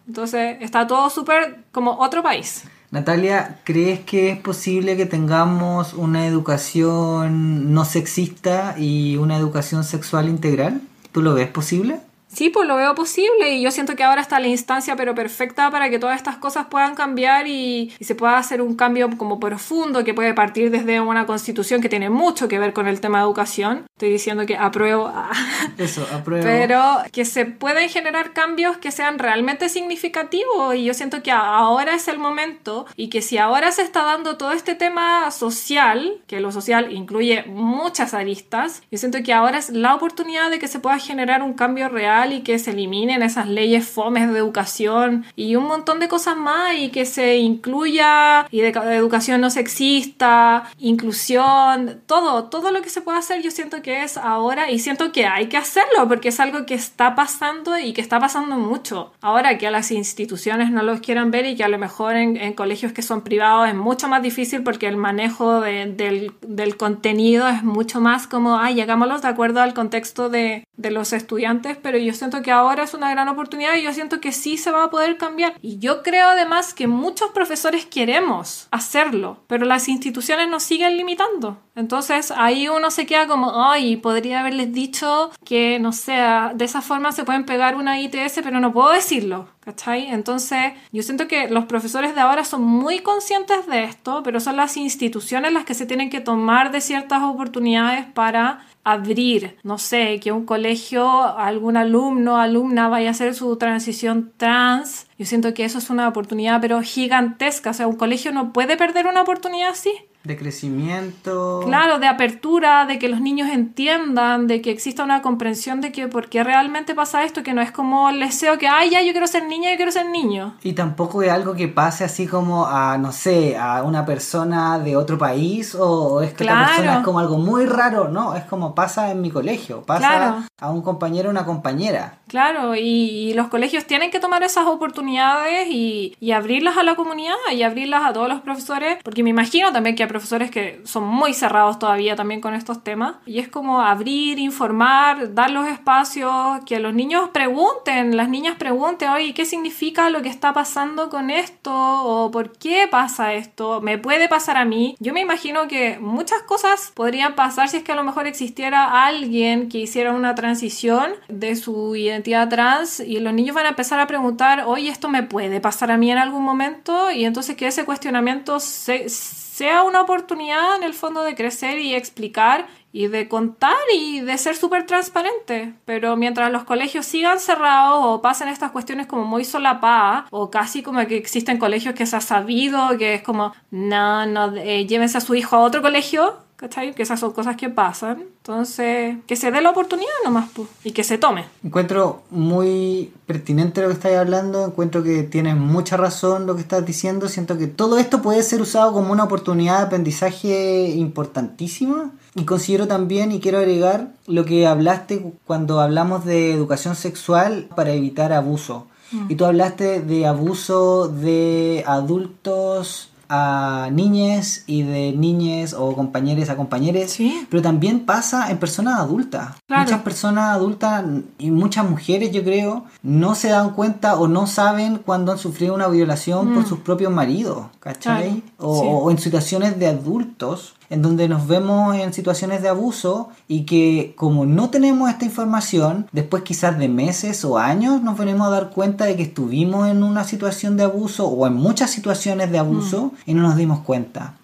Entonces está todo súper como otro país. Natalia, ¿crees que es posible que tengamos una educación no sexista y una educación sexual integral? ¿Tú lo ves posible? Sí, pues lo veo posible y yo siento que ahora está la instancia pero perfecta para que todas estas cosas puedan cambiar y, y, se pueda hacer un cambio como profundo que puede partir desde una constitución que tiene mucho que ver con el tema de educación. Estoy diciendo que apruebo. Eso, apruebo. Pero que se pueden generar cambios que sean realmente significativos y yo siento que ahora es el momento y que si ahora se está dando todo este tema social, que lo social incluye muchas aristas, yo siento que ahora es la oportunidad de que se pueda generar un cambio real y que se eliminen esas leyes fomes de educación y un montón de cosas más y que se incluya y de, educación no sexista, inclusión, todo, todo lo que se pueda hacer yo siento que es ahora y siento que hay que hacerlo porque es algo que está pasando y que está pasando mucho. Ahora que a las instituciones no los quieran ver y que a lo mejor en, en colegios que son privados es mucho más difícil porque el manejo de, del, del, contenido es mucho más como, ay, llegámoslos de acuerdo al contexto de, de los estudiantes, pero yo siento que ahora es una gran oportunidad y yo siento que sí se va a poder cambiar. Y yo creo además que muchos profesores queremos hacerlo, pero las instituciones nos siguen limitando. Entonces ahí uno se queda como, ay, podría haberles dicho que, no sé, de esa forma se pueden pegar una ITS, pero no puedo decirlo. ¿Cachai? Entonces, yo siento que los profesores de ahora son muy conscientes de esto, pero son las instituciones las que se tienen que tomar de ciertas oportunidades para abrir, no sé, que un colegio, algún alumno, alumna vaya a hacer su transición trans. Yo siento que eso es una oportunidad, pero gigantesca. O sea, un colegio no puede perder una oportunidad así de crecimiento. Claro, de apertura, de que los niños entiendan, de que exista una comprensión de que por qué realmente pasa esto, que no es como el deseo que, ay, ya, yo quiero ser niña, yo quiero ser niño. Y tampoco es algo que pase así como a, no sé, a una persona de otro país o es que la persona es como algo muy raro, no, es como pasa en mi colegio, pasa a un compañero o una compañera. Claro, y, los colegios tienen que tomar esas oportunidades y, y abrirlas a la comunidad y abrirlas a todos los profesores, porque me imagino también que profesores que son muy cerrados todavía también con estos temas. Y es como abrir, informar, dar los espacios, que los niños pregunten, las niñas pregunten, oye, ¿qué significa lo que está pasando con esto? ¿O por qué pasa esto? ¿Me puede pasar a mí? Yo me imagino que muchas cosas podrían pasar si es que a lo mejor existiera alguien que hiciera una transición de su identidad trans y los niños van a empezar a preguntar, oye, ¿esto me puede pasar a mí en algún momento? Y entonces que ese cuestionamiento se sea una oportunidad en el fondo de crecer y explicar y de contar y de ser súper transparente. Pero mientras los colegios sigan cerrados o pasen estas cuestiones como muy solapadas o casi como que existen colegios que se ha sabido que es como, no, no, eh, llévense a su hijo a otro colegio, ¿cachai? Que esas son cosas que pasan. Entonces, que se dé la oportunidad nomás, pues, y que se tome. Encuentro muy pertinente lo que estás hablando, encuentro que tienes mucha razón lo que estás diciendo, siento que todo esto puede ser usado como una oportunidad de aprendizaje importantísima. Y considero también, y quiero agregar, lo que hablaste cuando hablamos de educación sexual para evitar abuso. Mm. Y tú hablaste de abuso de adultos a niñes y de niñes o compañeros a compañeros, pero también pasa en personas adultas. Muchas personas adultas y muchas mujeres, yo creo, no se dan cuenta o no saben cuando han sufrido una violación por mm. sus propios maridos, ¿cachai? o, en situaciones de adultos en donde nos vemos en situaciones de abuso y que como no tenemos esta información, después quizás de meses o años nos venimos a dar cuenta de que estuvimos en una situación de abuso o en muchas situaciones de abuso mm. y no nos dimos cuenta.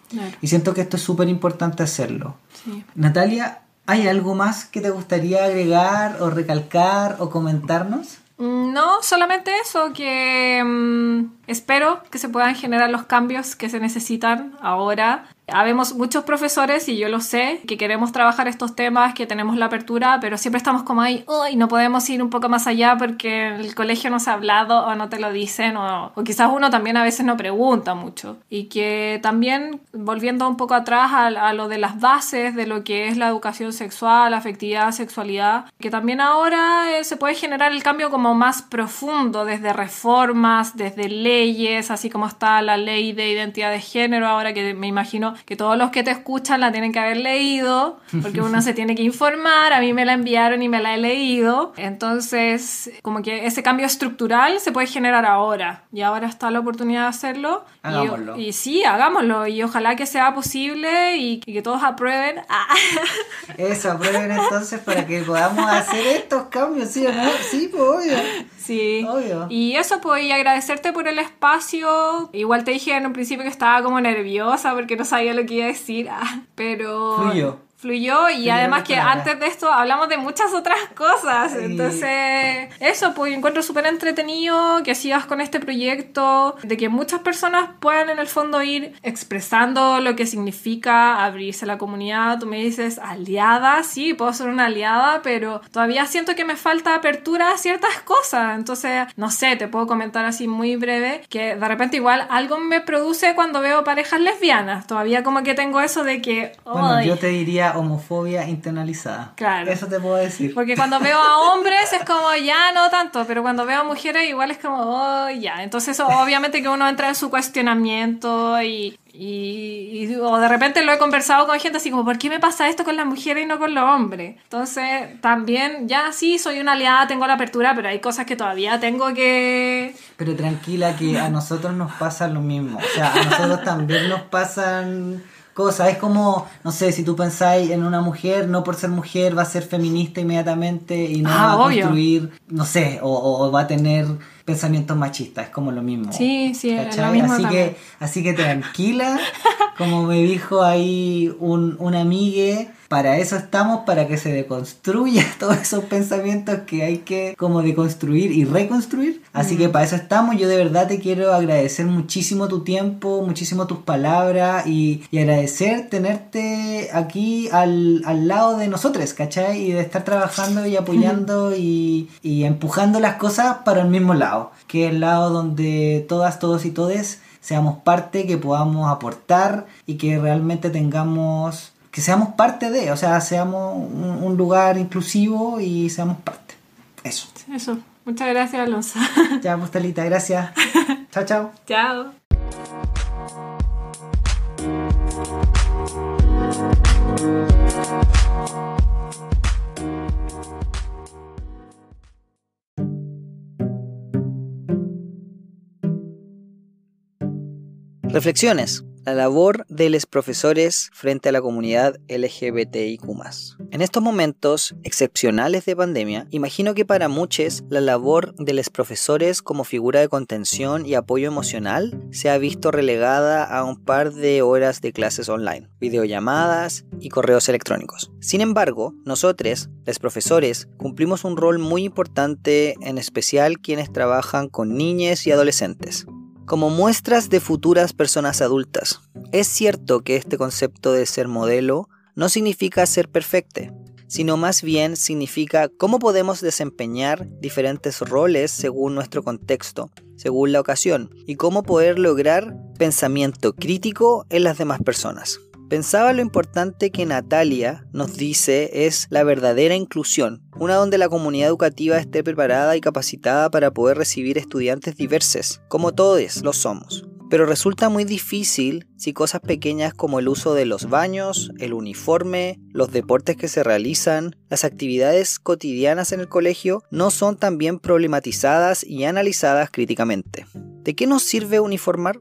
Y siento que esto es súper importante hacerlo. Natalia, ¿hay algo más que te gustaría agregar o recalcar o comentarnos? Mm, no, solamente eso, que mm, espero que se puedan generar los cambios que se necesitan ahora Habemos muchos profesores, y yo lo sé, que queremos trabajar estos temas, que tenemos la apertura, pero siempre estamos como ahí, uy, no podemos ir un poco más allá porque el colegio no se ha hablado o no te lo dicen, o, o quizás uno también a veces no pregunta mucho. Y que también, volviendo un poco atrás a, a lo de las bases de lo que es la educación sexual, afectividad, sexualidad, que también ahora eh, se puede generar el cambio como más profundo, desde reformas, desde leyes, así como está la ley de identidad de género, ahora que me imagino que todos los que te escuchan la tienen que haber leído, porque uno se tiene que informar, a mí me la enviaron y me la he leído, entonces como que ese cambio estructural se puede generar ahora y ahora está la oportunidad de hacerlo. Hagámoslo. Y, y sí, hagámoslo y ojalá que sea posible y, y que todos aprueben. Ah. Eso, aprueben entonces para que podamos hacer estos cambios, ¿sí o no? Sí, pues obvio. Sí. Obvio. Y eso, pues, y agradecerte por el espacio. Igual te dije en un principio que estaba como nerviosa porque no sabía lo que iba a decir, ah, pero... Fluyó y además que antes de esto hablamos de muchas otras cosas. Entonces, eso, pues encuentro súper entretenido que sigas con este proyecto, de que muchas personas puedan en el fondo ir expresando lo que significa abrirse a la comunidad. Tú me dices aliada, sí, puedo ser una aliada, pero todavía siento que me falta apertura a ciertas cosas. Entonces, no sé, te puedo comentar así muy breve que de repente igual algo me produce cuando veo parejas lesbianas. Todavía como que tengo eso de que... Bueno, yo te diría homofobia internalizada. Claro. Eso te puedo decir. Porque cuando veo a hombres es como, ya no tanto, pero cuando veo a mujeres igual es como, oh, ya. Entonces obviamente que uno entra en su cuestionamiento y, y, y- o de repente lo he conversado con gente así como, ¿por qué me pasa esto con las mujeres y no con los hombres? Entonces también, ya sí, soy una aliada, tengo la apertura, pero hay cosas que todavía tengo que... Pero tranquila que a nosotros nos pasa lo mismo. O sea, a nosotros también nos pasan cosas. Es como, no sé, si tú pensáis en una mujer, no por ser mujer va a ser feminista inmediatamente y no Ah, va a obvio. construir, no sé, o, o- o va a tener pensamientos machistas. Es como lo mismo. Sí, sí, es lo mismo así también. que, así que tranquila, como me dijo ahí un, un amigue, para eso estamos, para que se deconstruya todos esos pensamientos que hay que como deconstruir y reconstruir. Así que para eso estamos. Yo de verdad te quiero agradecer muchísimo tu tiempo, muchísimo tus palabras y, y agradecer tenerte aquí al, al lado de nosotros, ¿cachai? Y de estar trabajando y apoyando y, y empujando las cosas para el mismo lado, que es el lado donde todas, todos y todes seamos parte, que podamos aportar y que realmente tengamos, que seamos parte de, o sea, seamos un, un lugar inclusivo y seamos parte. Eso. Eso. Muchas gracias, Alonso. Ya, postalita, gracias. chao, chao. Chao. Reflexiones. La labor de los profesores frente a la comunidad LGBTIQ. En estos momentos excepcionales de pandemia, imagino que para muchos la labor de los profesores como figura de contención y apoyo emocional se ha visto relegada a un par de horas de clases online, videollamadas y correos electrónicos. Sin embargo, nosotros, los profesores, cumplimos un rol muy importante, en especial quienes trabajan con niñas y adolescentes como muestras de futuras personas adultas. Es cierto que este concepto de ser modelo no significa ser perfecto, sino más bien significa cómo podemos desempeñar diferentes roles según nuestro contexto, según la ocasión, y cómo poder lograr pensamiento crítico en las demás personas. Pensaba lo importante que Natalia nos dice es la verdadera inclusión, una donde la comunidad educativa esté preparada y capacitada para poder recibir estudiantes diversos, como todos lo somos. Pero resulta muy difícil si cosas pequeñas como el uso de los baños, el uniforme, los deportes que se realizan, las actividades cotidianas en el colegio no son también problematizadas y analizadas críticamente. ¿De qué nos sirve uniformar?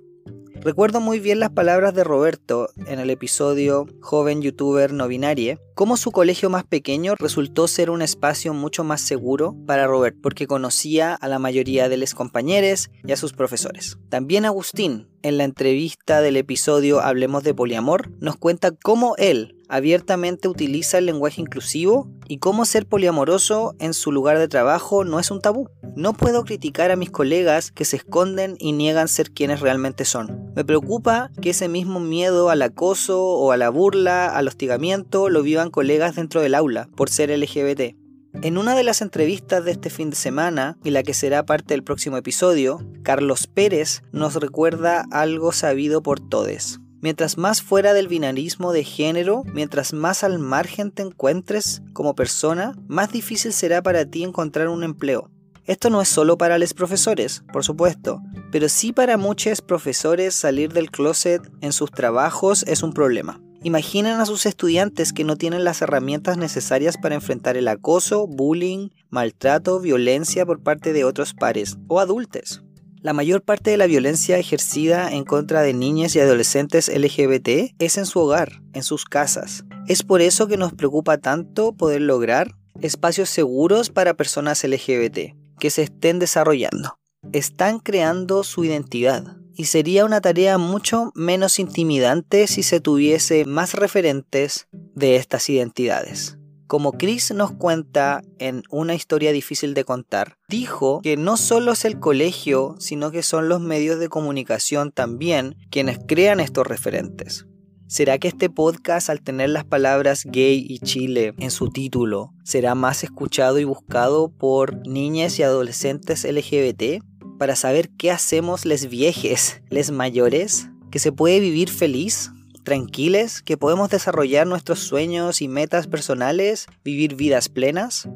Recuerdo muy bien las palabras de Roberto en el episodio Joven youtuber no binarie, cómo su colegio más pequeño resultó ser un espacio mucho más seguro para Robert porque conocía a la mayoría de los compañeros y a sus profesores. También Agustín, en la entrevista del episodio Hablemos de Poliamor, nos cuenta cómo él abiertamente utiliza el lenguaje inclusivo y cómo ser poliamoroso en su lugar de trabajo no es un tabú. No puedo criticar a mis colegas que se esconden y niegan ser quienes realmente son. Me preocupa que ese mismo miedo al acoso o a la burla, al hostigamiento, lo vivan colegas dentro del aula por ser LGBT. En una de las entrevistas de este fin de semana, y la que será parte del próximo episodio, Carlos Pérez nos recuerda algo sabido por todes. Mientras más fuera del binarismo de género, mientras más al margen te encuentres como persona, más difícil será para ti encontrar un empleo. Esto no es solo para los profesores, por supuesto, pero sí para muchos profesores salir del closet en sus trabajos es un problema. Imaginen a sus estudiantes que no tienen las herramientas necesarias para enfrentar el acoso, bullying, maltrato, violencia por parte de otros pares o adultos. La mayor parte de la violencia ejercida en contra de niñas y adolescentes LGBT es en su hogar, en sus casas. Es por eso que nos preocupa tanto poder lograr espacios seguros para personas LGBT que se estén desarrollando. Están creando su identidad, y sería una tarea mucho menos intimidante si se tuviese más referentes de estas identidades. Como Chris nos cuenta en una historia difícil de contar, dijo que no solo es el colegio, sino que son los medios de comunicación también quienes crean estos referentes. ¿Será que este podcast, al tener las palabras gay y Chile en su título, será más escuchado y buscado por niñas y adolescentes LGBT? para saber qué hacemos les viejes, les mayores, que se puede vivir feliz, tranquiles, que podemos desarrollar nuestros sueños y metas personales, vivir vidas plenas.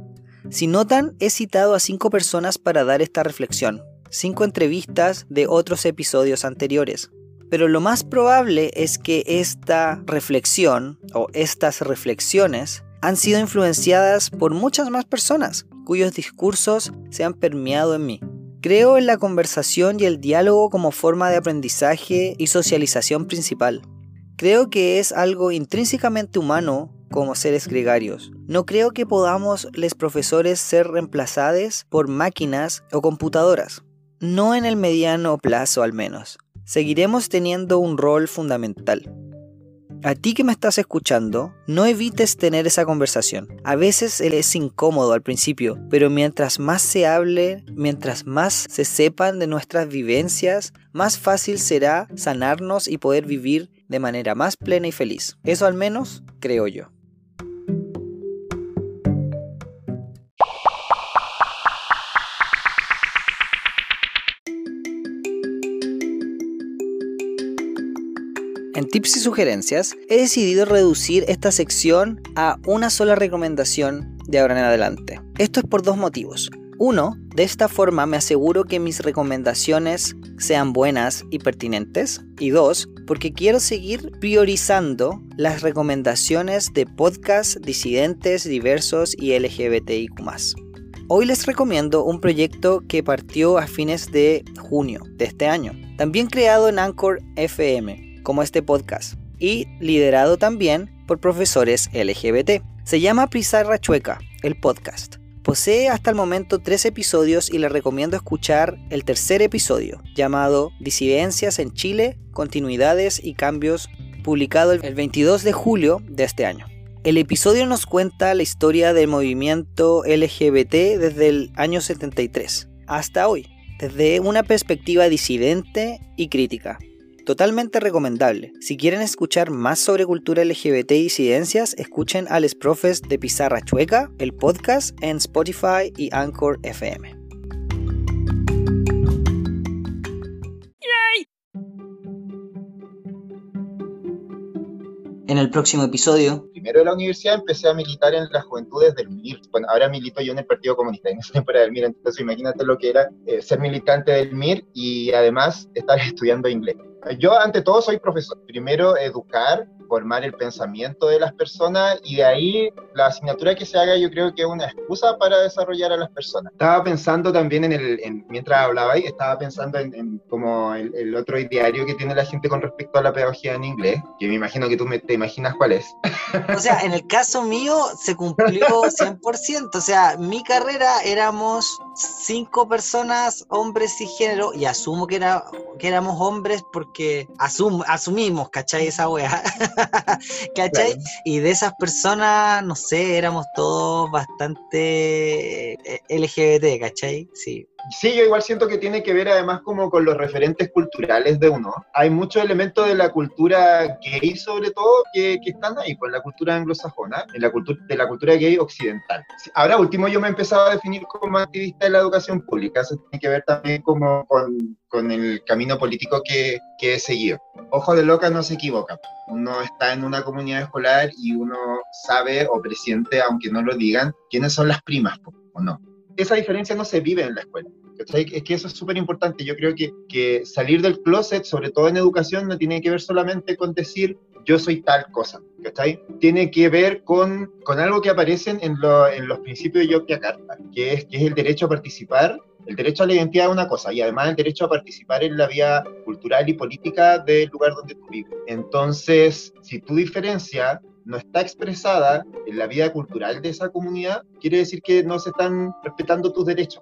Si notan, he citado a cinco personas para dar esta reflexión, cinco entrevistas de otros episodios anteriores. Pero lo más probable es que esta reflexión o estas reflexiones han sido influenciadas por muchas más personas cuyos discursos se han permeado en mí. Creo en la conversación y el diálogo como forma de aprendizaje y socialización principal. Creo que es algo intrínsecamente humano como seres gregarios. No creo que podamos, los profesores, ser reemplazados por máquinas o computadoras. No en el mediano plazo al menos. Seguiremos teniendo un rol fundamental. A ti que me estás escuchando, no evites tener esa conversación. A veces es incómodo al principio, pero mientras más se hable, mientras más se sepan de nuestras vivencias, más fácil será sanarnos y poder vivir de manera más plena y feliz. Eso al menos creo yo. En tips y sugerencias, he decidido reducir esta sección a una sola recomendación de ahora en adelante. Esto es por dos motivos. Uno, de esta forma me aseguro que mis recomendaciones sean buenas y pertinentes. Y dos, porque quiero seguir priorizando las recomendaciones de podcasts disidentes, diversos y LGBTIQ. Hoy les recomiendo un proyecto que partió a fines de junio de este año, también creado en Anchor FM como este podcast, y liderado también por profesores LGBT. Se llama Pizarra Chueca, el podcast. Posee hasta el momento tres episodios y le recomiendo escuchar el tercer episodio, llamado Disidencias en Chile, Continuidades y Cambios, publicado el 22 de julio de este año. El episodio nos cuenta la historia del movimiento LGBT desde el año 73 hasta hoy, desde una perspectiva disidente y crítica. Totalmente recomendable. Si quieren escuchar más sobre cultura LGBT y disidencias, escuchen a Les Profes de Pizarra Chueca, el podcast en Spotify y Anchor FM. En el próximo episodio. Primero de la universidad empecé a militar en las juventudes del MIR. Bueno, ahora milito yo en el Partido Comunista, en esa temporada del MIR. Entonces imagínate lo que era eh, ser militante del MIR y además estar estudiando inglés. Yo ante todo soy profesor. Primero educar, formar el pensamiento de las personas y de ahí la asignatura que se haga yo creo que es una excusa para desarrollar a las personas. Estaba pensando también en el, mientras hablaba ahí, estaba pensando en, como el, otro ideario que tiene la gente con respecto a la pedagogía en inglés, que me imagino que tú me, te imaginas cuál es. O sea, en el caso mío se cumplió 100%, o sea, mi carrera éramos cinco personas, hombres y género, y asumo que, era, que éramos hombres porque asum, asumimos, ¿cachai? Esa wea. ¿cachai? Y de esas personas, no sé, éramos todos bastante eh, LGBT, ¿cachai? Sí. Sí, yo igual siento que tiene que ver además como con los referentes culturales de uno. Hay muchos elementos de la cultura gay sobre todo que, que están ahí, pues, la cultura anglosajona, en la cultura, de la cultura gay occidental. Ahora último yo me he empezado a definir como activista de la educación pública, eso tiene que ver también como con, con el camino político que, que he seguido. Ojo de loca no se equivoca. Uno está en una comunidad escolar y uno sabe o presiente, aunque no lo digan, quiénes son las primas, ¿o no? Esa diferencia no se vive en la escuela. ¿cachai? Es que eso es súper importante. Yo creo que, que salir del closet, sobre todo en educación, no tiene que ver solamente con decir yo soy tal cosa, ¿cachai? Tiene que ver con, con algo que aparece en, lo, en los principios de Yogyakarta, que es, que es el derecho a participar el derecho a la identidad es una cosa y además el derecho a participar en la vida cultural y política del lugar donde tú vives. Entonces, si tu diferencia no está expresada en la vida cultural de esa comunidad, quiere decir que no se están respetando tus derechos.